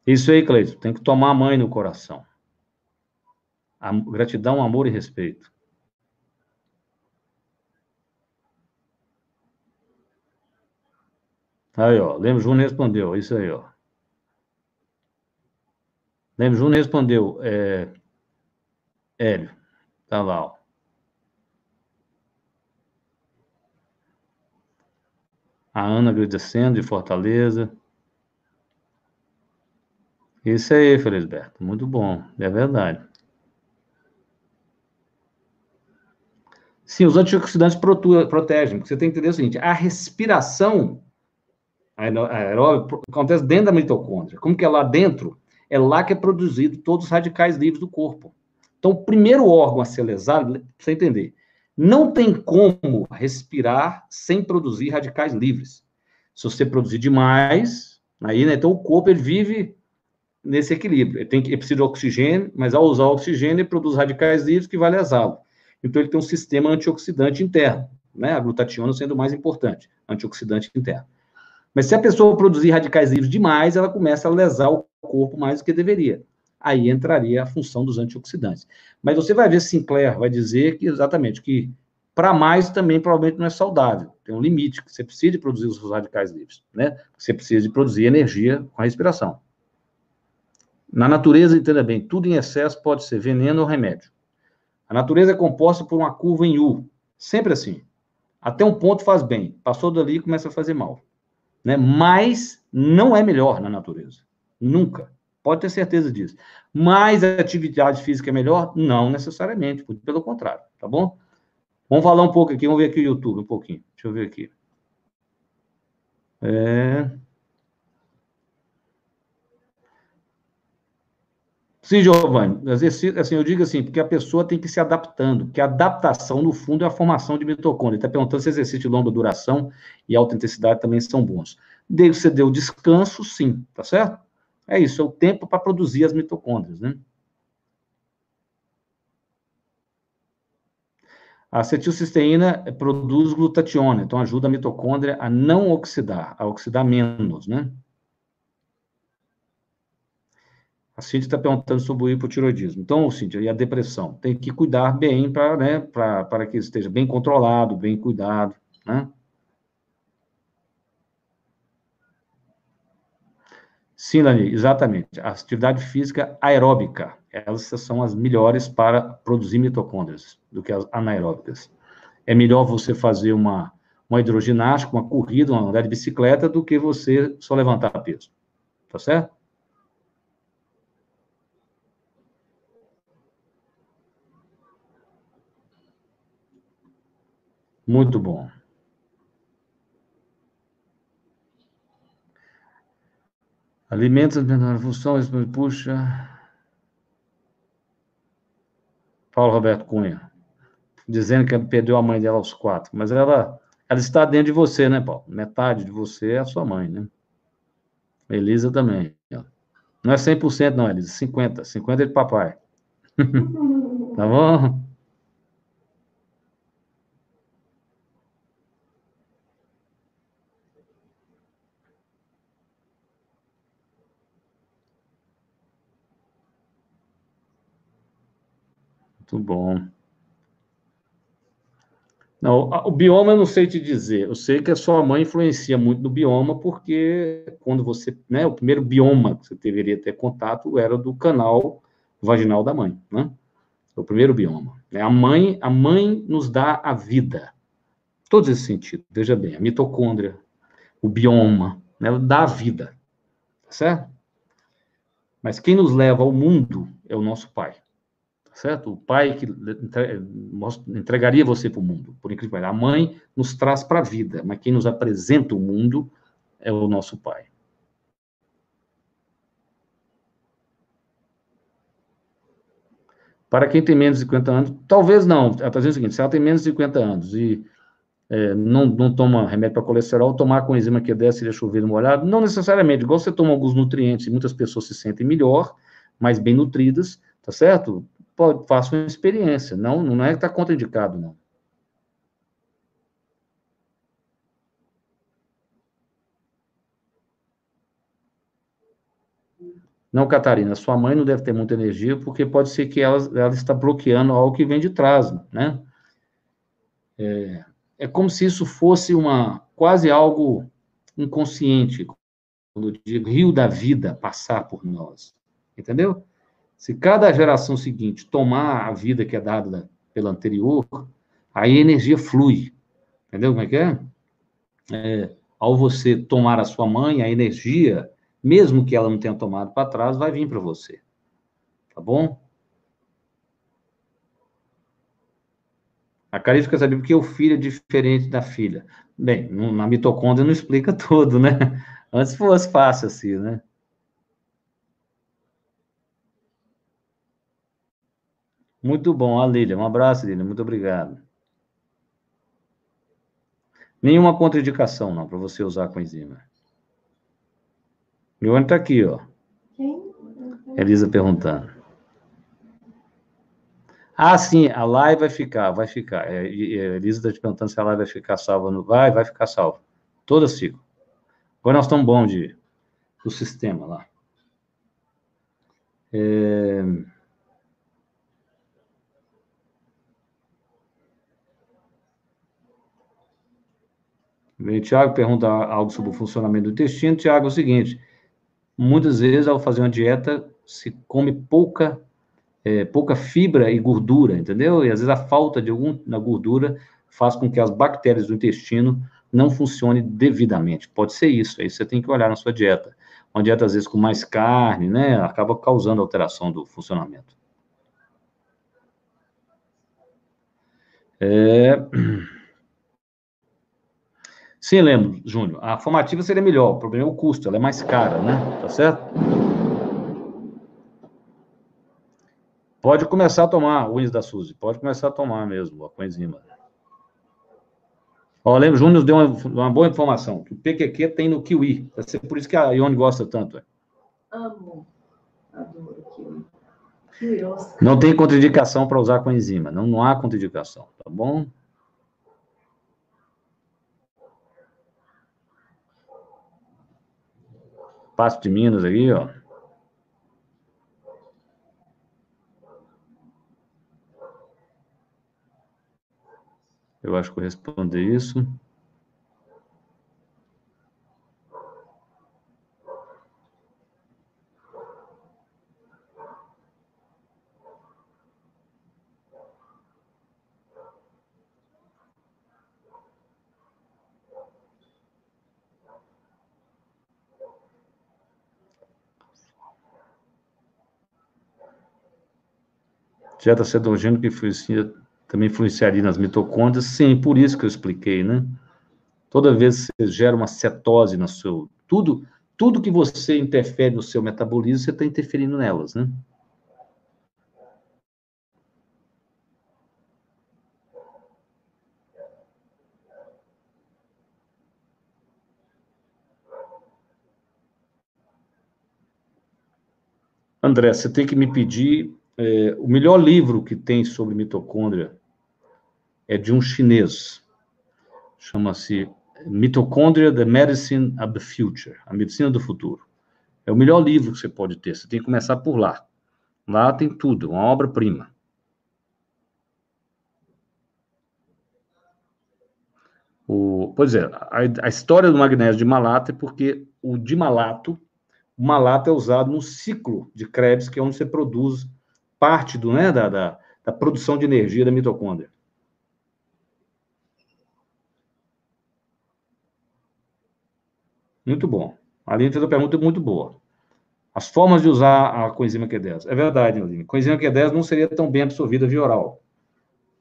Isso aí, Cleiton, tem que tomar a mãe no coração. A gratidão, amor e respeito. Aí, ó, Lemos Júnior respondeu, isso aí, ó. Lemos Júnior respondeu, é, Hélio, tá lá, ó. A Ana agradecendo de Fortaleza. Isso aí, Felisberto, muito bom, é verdade. Sim, os antioxidantes protegem, porque você tem que entender o seguinte: a respiração aeróbico acontece dentro da mitocôndria. Como que é lá dentro? É lá que é produzido todos os radicais livres do corpo. Então, o primeiro órgão a ser lesado, para você entender, não tem como respirar sem produzir radicais livres. Se você produzir demais, Aí, né, então, o corpo ele vive nesse equilíbrio. Ele, tem ele precisa de oxigênio, mas ao usar oxigênio, ele produz radicais livres que vai lesá-lo. Então, ele tem um sistema antioxidante interno, né? A glutationa sendo o mais importante, antioxidante interno. Mas se a pessoa produzir radicais livres demais, ela começa a lesar o corpo mais do que deveria. Aí entraria a função dos antioxidantes. Mas você vai ver Sinclair vai dizer que exatamente que para mais também provavelmente não é saudável. Tem um limite que você precisa produzir os radicais livres, né? Você precisa de produzir energia com a respiração. Na natureza, entenda bem, tudo em excesso pode ser veneno ou remédio. A natureza é composta por uma curva em U, sempre assim. Até um ponto faz bem, passou dali começa a fazer mal. Né? Mas não é melhor na natureza. Nunca. Pode ter certeza disso. Mas a atividade física é melhor? Não necessariamente, pelo contrário, tá bom? Vamos falar um pouco aqui, vamos ver aqui o YouTube um pouquinho. Deixa eu ver aqui. É... Sim, Giovanni, assim, eu digo assim, porque a pessoa tem que se adaptando, que a adaptação, no fundo, é a formação de mitocôndria. Está perguntando se exercício de longa duração e alta intensidade também são bons. Desde você deu descanso, sim, tá certo? É isso, é o tempo para produzir as mitocôndrias, né? A acetilcisteína produz glutationa, então ajuda a mitocôndria a não oxidar, a oxidar menos, né? A Cíntia está perguntando sobre o hipotiroidismo. Então, Cíntia, e a depressão? Tem que cuidar bem para né, para que esteja bem controlado, bem cuidado, né? Sim, Lani, exatamente. A atividade física aeróbica, elas são as melhores para produzir mitocôndrias do que as anaeróbicas. É melhor você fazer uma, uma hidroginástica, uma corrida, uma andar de bicicleta, do que você só levantar peso. Tá certo? Muito bom. Alimentos menor função, puxa. Paulo Roberto Cunha, dizendo que perdeu a mãe dela aos quatro, mas ela, ela está dentro de você, né, Paulo? Metade de você é a sua mãe, né? Elisa também. Não é 100% não, Elisa, 50%. 50% é de papai. <laughs> tá bom? Muito bom. Não, o bioma eu não sei te dizer. Eu sei que a sua mãe influencia muito no bioma, porque quando você, né, o primeiro bioma que você deveria ter contato era do canal vaginal da mãe, né? É o primeiro bioma. É a mãe, a mãe nos dá a vida. Todos esses sentidos. Veja bem, a mitocôndria, o bioma, né, dá a vida. Tá certo? Mas quem nos leva ao mundo é o nosso pai certo? O pai que entregaria você para o mundo, por incrível que pareça. A mãe nos traz para a vida, mas quem nos apresenta o mundo é o nosso pai. Para quem tem menos de 50 anos, talvez não. Está dizendo o seguinte: se ela tem menos de 50 anos e é, não, não toma remédio para colesterol, tomar com enzima Q10 seria chover molhado? Não necessariamente. Igual você toma alguns nutrientes e muitas pessoas se sentem melhor, mais bem nutridas, tá certo? Pode, faça uma experiência. Não, não é que está contraindicado, não. Não, Catarina, sua mãe não deve ter muita energia, porque pode ser que ela, ela está bloqueando algo que vem de trás, né? É, é como se isso fosse uma quase algo inconsciente, quando eu digo rio da vida passar por nós, entendeu? Se cada geração seguinte tomar a vida que é dada pela anterior, aí a energia flui. Entendeu como é que é? é ao você tomar a sua mãe, a energia, mesmo que ela não tenha tomado para trás, vai vir para você. Tá bom? A Carice quer saber por que o filho é diferente da filha. Bem, na mitocôndria não explica <laughs> tudo, né? Antes fosse fácil assim, né? Muito bom, a Lília. Um abraço, Lília. Muito obrigado. Nenhuma contraindicação, não, para você usar com enzima. Mione está aqui, ó. Quem? Elisa perguntando. Ah, sim, a live vai ficar, vai ficar. É, a Elisa está te perguntando se a live vai ficar salva. No... Vai, vai ficar salva. Todas ficam. Agora nós estamos bom de do sistema lá. É... Vem, Tiago pergunta algo sobre o funcionamento do intestino. Tiago, é o seguinte: muitas vezes, ao fazer uma dieta, se come pouca, é, pouca fibra e gordura, entendeu? E às vezes a falta de alguma gordura faz com que as bactérias do intestino não funcionem devidamente. Pode ser isso, aí você tem que olhar na sua dieta. Uma dieta, às vezes, com mais carne, né, acaba causando alteração do funcionamento. É... <clears throat> Sim, lembro, Júnior. A formativa seria melhor, o problema é o custo, ela é mais cara, né? Tá certo? Pode começar a tomar Wins da Suzy, pode começar a tomar mesmo a coenzima. Ó, lembra, Júnior deu uma, uma boa informação, que o PQQ tem no kiwi, deve ser por isso que a Ione gosta tanto. é. Amo. Adoro kiwi. Não tem contraindicação para usar coenzima, não, não há contraindicação, tá bom? Passo de Minas aqui, ó. Eu acho que eu respondi isso. Dieta cetogênica que influencia, também influenciaria nas mitocôndrias? Sim, por isso que eu expliquei, né? Toda vez que você gera uma cetose no seu... Tudo, tudo que você interfere no seu metabolismo, você está interferindo nelas, né? André, você tem que me pedir é, o melhor livro que tem sobre mitocôndria é de um chinês. Chama-se Mitocôndria, The Medicine of the Future, a medicina do futuro. É o melhor livro que você pode ter. Você tem que começar por lá. Lá tem tudo, uma obra-prima. O, pois é, a, a história do magnésio de malato é porque o dimalato, o malato é usado no ciclo de Krebs, que é onde você produz parte do, né, da, da, da produção de energia da mitocôndria. Muito bom. A Aline fez uma pergunta muito boa. As formas de usar a coenzima Q10. É verdade, Aline. Coenzima Q10 não seria tão bem absorvida via oral.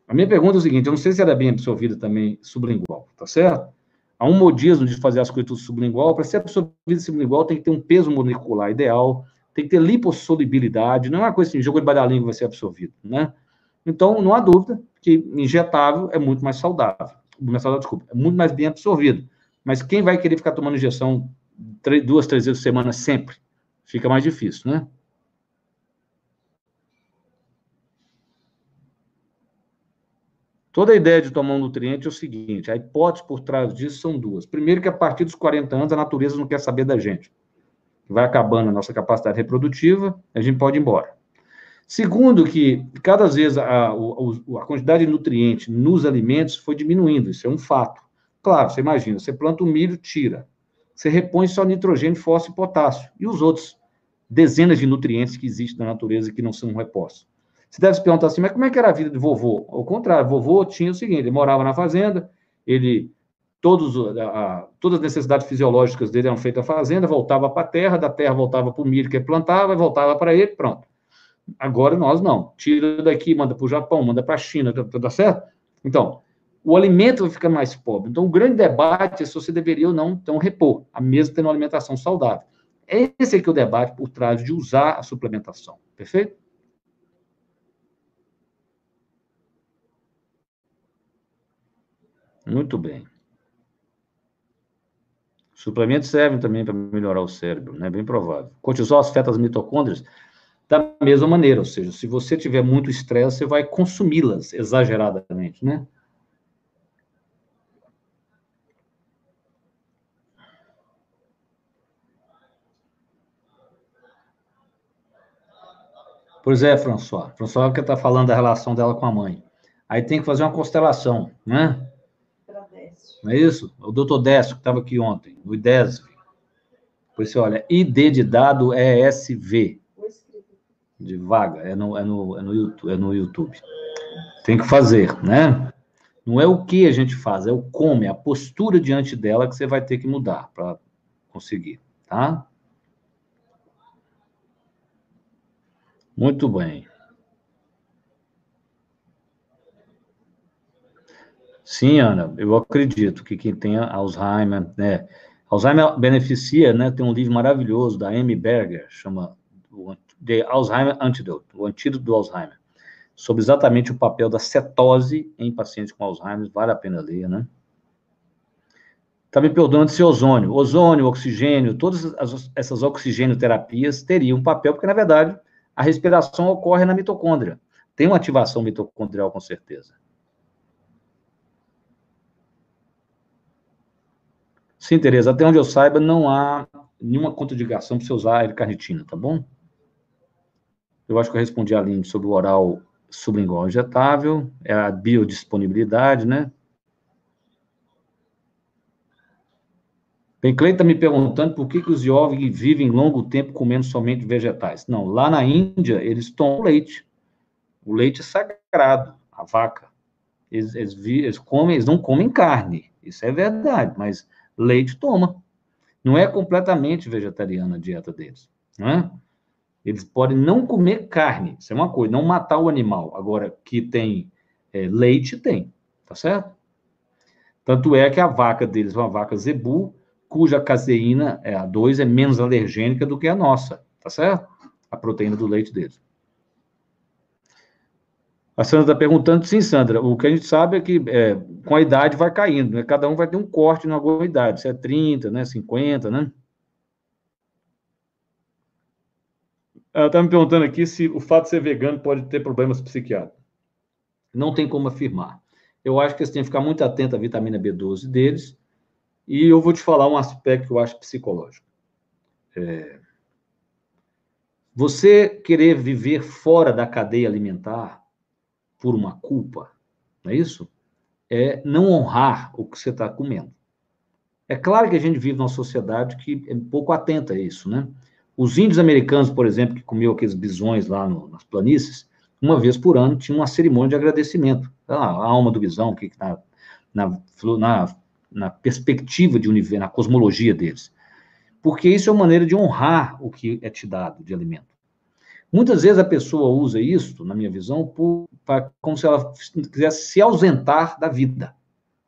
A minha pergunta é o seguinte: eu não sei se ela é bem absorvida também sublingual, tá certo? Há um modismo de fazer as coisas sublingual. Para ser absorvida sublingual, tem que ter um peso molecular ideal, tem que ter lipossolubilidade, não é uma coisa assim, jogo de da vai ser absorvido, né? Então, não há dúvida que injetável é muito mais saudável, mais saudável, desculpa, é muito mais bem absorvido. Mas quem vai querer ficar tomando injeção três, duas, três vezes por semana sempre? Fica mais difícil, né? Toda a ideia de tomar um nutriente é o seguinte: a hipótese por trás disso são duas. Primeiro, que a partir dos 40 anos a natureza não quer saber da gente. Vai acabando a nossa capacidade reprodutiva, a gente pode ir embora. Segundo, que cada vez a, a, quantidade de nutrientes nos alimentos foi diminuindo, isso é um fato. Claro, você imagina, você planta o milho, tira. Você repõe só nitrogênio, fósforo e potássio. E os outros dezenas de nutrientes que existem na natureza que não são repostos. Você deve se perguntar assim, mas como é que era a vida de vovô? Ao contrário, vovô tinha o seguinte, ele morava na fazenda, ele todos, a, todas as necessidades fisiológicas dele eram feitas na fazenda, voltava para a terra, da terra voltava para o milho que ele plantava, voltava para ele, pronto. Agora nós não. Tira daqui, manda para o Japão, manda para a China, tá, tá certo? Então, o alimento vai ficando mais pobre. Então, o grande debate é se você deveria ou não, então, repor, a mesma tendo uma alimentação saudável. Esse é que é o debate por trás de usar a suplementação. Perfeito? Muito bem. Suplementos servem também para melhorar o cérebro, né? Bem provável. Cortisol afeta as mitocôndrias da mesma maneira, ou seja, se você tiver muito estresse, você vai consumi-las exageradamente, né? Pois é, François. François que está falando da relação dela com a mãe. Aí tem que fazer uma constelação, né? Não é isso? O doutor Décio, que estava aqui ontem, o IDESV. Você olha, ID de dado é SV. De vaga, é no, é, no, é, no YouTube, é no YouTube. Tem que fazer, né? Não é o que a gente faz, é o como, é a postura diante dela que você vai ter que mudar para conseguir, tá? Muito bem. Sim, Ana, eu acredito que quem tem Alzheimer, né? Alzheimer beneficia, né? Tem um livro maravilhoso da Amy Berger, chama The Alzheimer Antidote, o antídoto do Alzheimer, sobre exatamente o papel da cetose em pacientes com Alzheimer, vale a pena ler, né? Está me perguntando se ozônio. Ozônio, oxigênio, todas essas oxigênio-terapias teriam um papel, porque, na verdade, a respiração ocorre na mitocôndria. Tem uma ativação mitocondrial, com certeza. Sim, Tereza, até onde eu saiba, não há nenhuma contraindicação para você usar a L-carnitina, tá bom? Eu acho que eu respondi a Aline sobre o oral sublingual injetável, é a biodisponibilidade, né? Bem, Cleiton está me perguntando por que, que os Yogi vivem longo tempo comendo somente vegetais. Não, lá na Índia, eles tomam leite. O leite é sagrado, a vaca. Eles, eles, eles, comem, eles não comem carne, isso é verdade, mas leite toma. Não é completamente vegetariana a dieta deles, é? Eles podem não comer carne, isso é uma coisa, não matar o animal. Agora, que tem é, leite, tem, tá certo? Tanto é que a vaca deles, uma vaca zebu, cuja caseína, é, a 2, é menos alergênica do que a nossa, tá certo? A proteína do leite deles. A Sandra está perguntando, sim, Sandra, o que a gente sabe é que é, com a idade vai caindo, né? Cada um vai ter um corte em alguma idade, se é 30, né, 50, né? Ela está me perguntando aqui se o fato de ser vegano pode ter problemas psiquiátricos. Não tem como afirmar. Eu acho que você tem que ficar muito atento à vitamina B12 deles, e eu vou te falar um aspecto que eu acho psicológico. É... Você querer viver fora da cadeia alimentar por uma culpa, não é isso? É não honrar o que você está comendo. É claro que a gente vive numa sociedade que é pouco atenta a isso, né? Os índios americanos, por exemplo, que comiam aqueles bisões lá no, nas planícies, uma vez por ano tinha uma cerimônia de agradecimento. Ah, a alma do bisão, que na, na, na, na perspectiva de universo, na cosmologia deles. Porque isso é uma maneira de honrar o que é te dado de alimento. Muitas vezes a pessoa usa isso, na minha visão, por, pra, como se ela quisesse se ausentar da vida.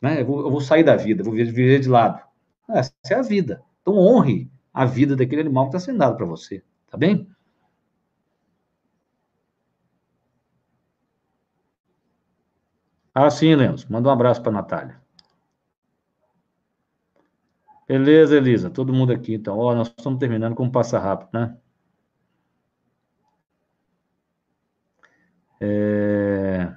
Né? Eu, vou, eu vou sair da vida, vou viver de lado. Essa é a vida. Então honre a vida daquele animal que está sendo dado para você, tá bem? Ah, sim, Lemos. Manda um abraço para Natália. Beleza, Elisa. Todo mundo aqui, então. Ó, nós estamos terminando como passa rápido, né? É...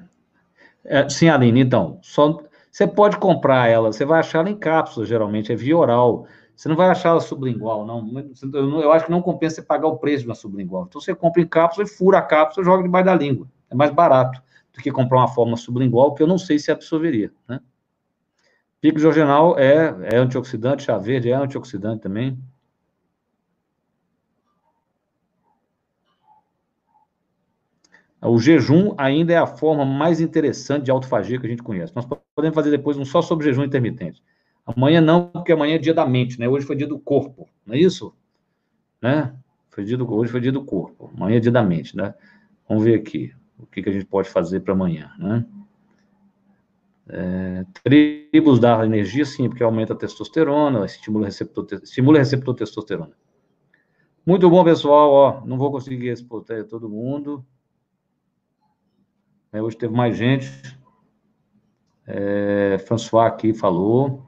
É, sim, Aline, então, só você pode comprar ela, você vai achar ela em cápsulas, geralmente, é via oral. Você não vai achar ela sublingual, não. Eu acho que não compensa você pagar o preço de uma sublingual. Então você compra em cápsula e fura a cápsula e joga debaixo da língua. É mais barato do que comprar uma forma sublingual, que eu não sei se absorveria, né? Pico jorginal é, é antioxidante, chá verde é antioxidante também. O jejum ainda é a forma mais interessante de autofagia que a gente conhece. Nós podemos fazer depois um só sobre jejum intermitente. Amanhã não, porque amanhã é dia da mente, né? Hoje foi dia do corpo, não é isso? Né? Foi dia do, hoje foi dia do corpo, amanhã é dia da mente, né? Vamos ver aqui o que, que a gente pode fazer para amanhã, né? É, tribos dá energia, sim, porque aumenta a testosterona, estimula receptor, estimula receptor testosterona. Muito bom, pessoal. Ó, não vou conseguir responder todo mundo. É, hoje teve mais gente. É, François aqui falou.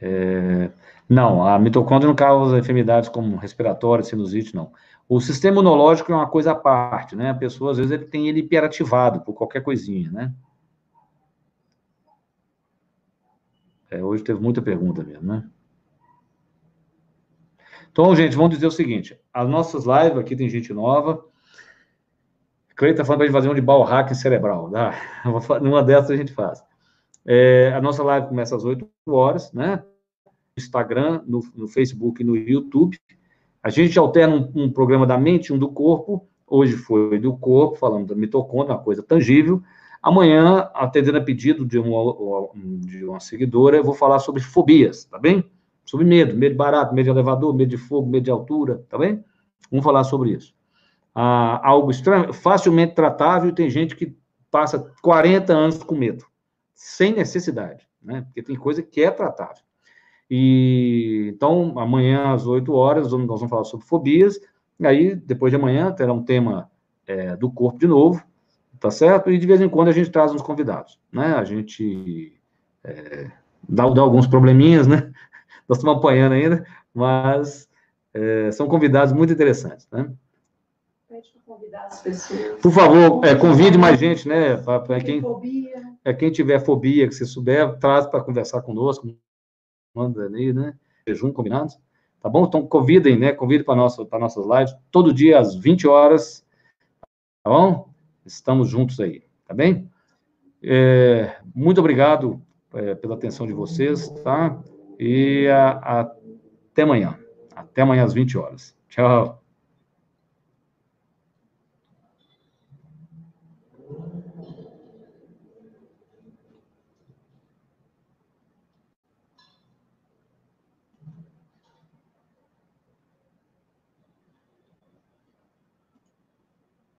É, não, a mitocôndria não causa enfermidades como respiratória, sinusite, não. O sistema imunológico é uma coisa à parte, né? A pessoa, às vezes, ele tem ele hiperativado por qualquer coisinha, né? É, hoje teve muita pergunta mesmo, né? Então, gente, vamos dizer o seguinte: as nossas lives, aqui tem gente nova. Cleiton está falando para a gente fazer um de biohacking cerebral. <laughs> Tá? Numa dessas a gente faz. É, a nossa live começa às 8 horas, né? No Instagram, no, no Facebook e no YouTube. A gente alterna um, um, programa da mente e um do corpo. Hoje foi do corpo, falando da mitocôndria, uma coisa tangível. Amanhã, atendendo a pedido de uma, de uma seguidora, eu vou falar sobre fobias, tá bem? Sobre medo, medo barato, medo de elevador, medo de fogo, medo de altura, tá bem? Vamos falar sobre isso. Ah, algo estranho, facilmente tratável, tem gente que passa 40 anos com medo, sem necessidade, né? Porque tem coisa que é tratável. E então, amanhã às 8 horas, nós vamos falar sobre fobias, e aí, depois de amanhã, terá um tema é, do corpo de novo, tá certo? E de vez em quando a gente traz uns convidados, né? A gente é, dá, dá, alguns probleminhas, né? <laughs> Nós estamos apanhando ainda, mas é, são convidados muito interessantes, né? Por favor, é, convide mais gente, né? Para quem, é, quem tiver fobia, que você souber, traz para conversar conosco, manda aí, né? Jejum, combinados? Tá bom? Então, convidem, né? Convidem para nossa, nossas lives, todo dia às 20 horas, tá bom? Estamos juntos aí, tá bem? É, muito obrigado é, pela atenção de vocês, tá? E a, a, até amanhã. Até amanhã às 20 horas. Tchau.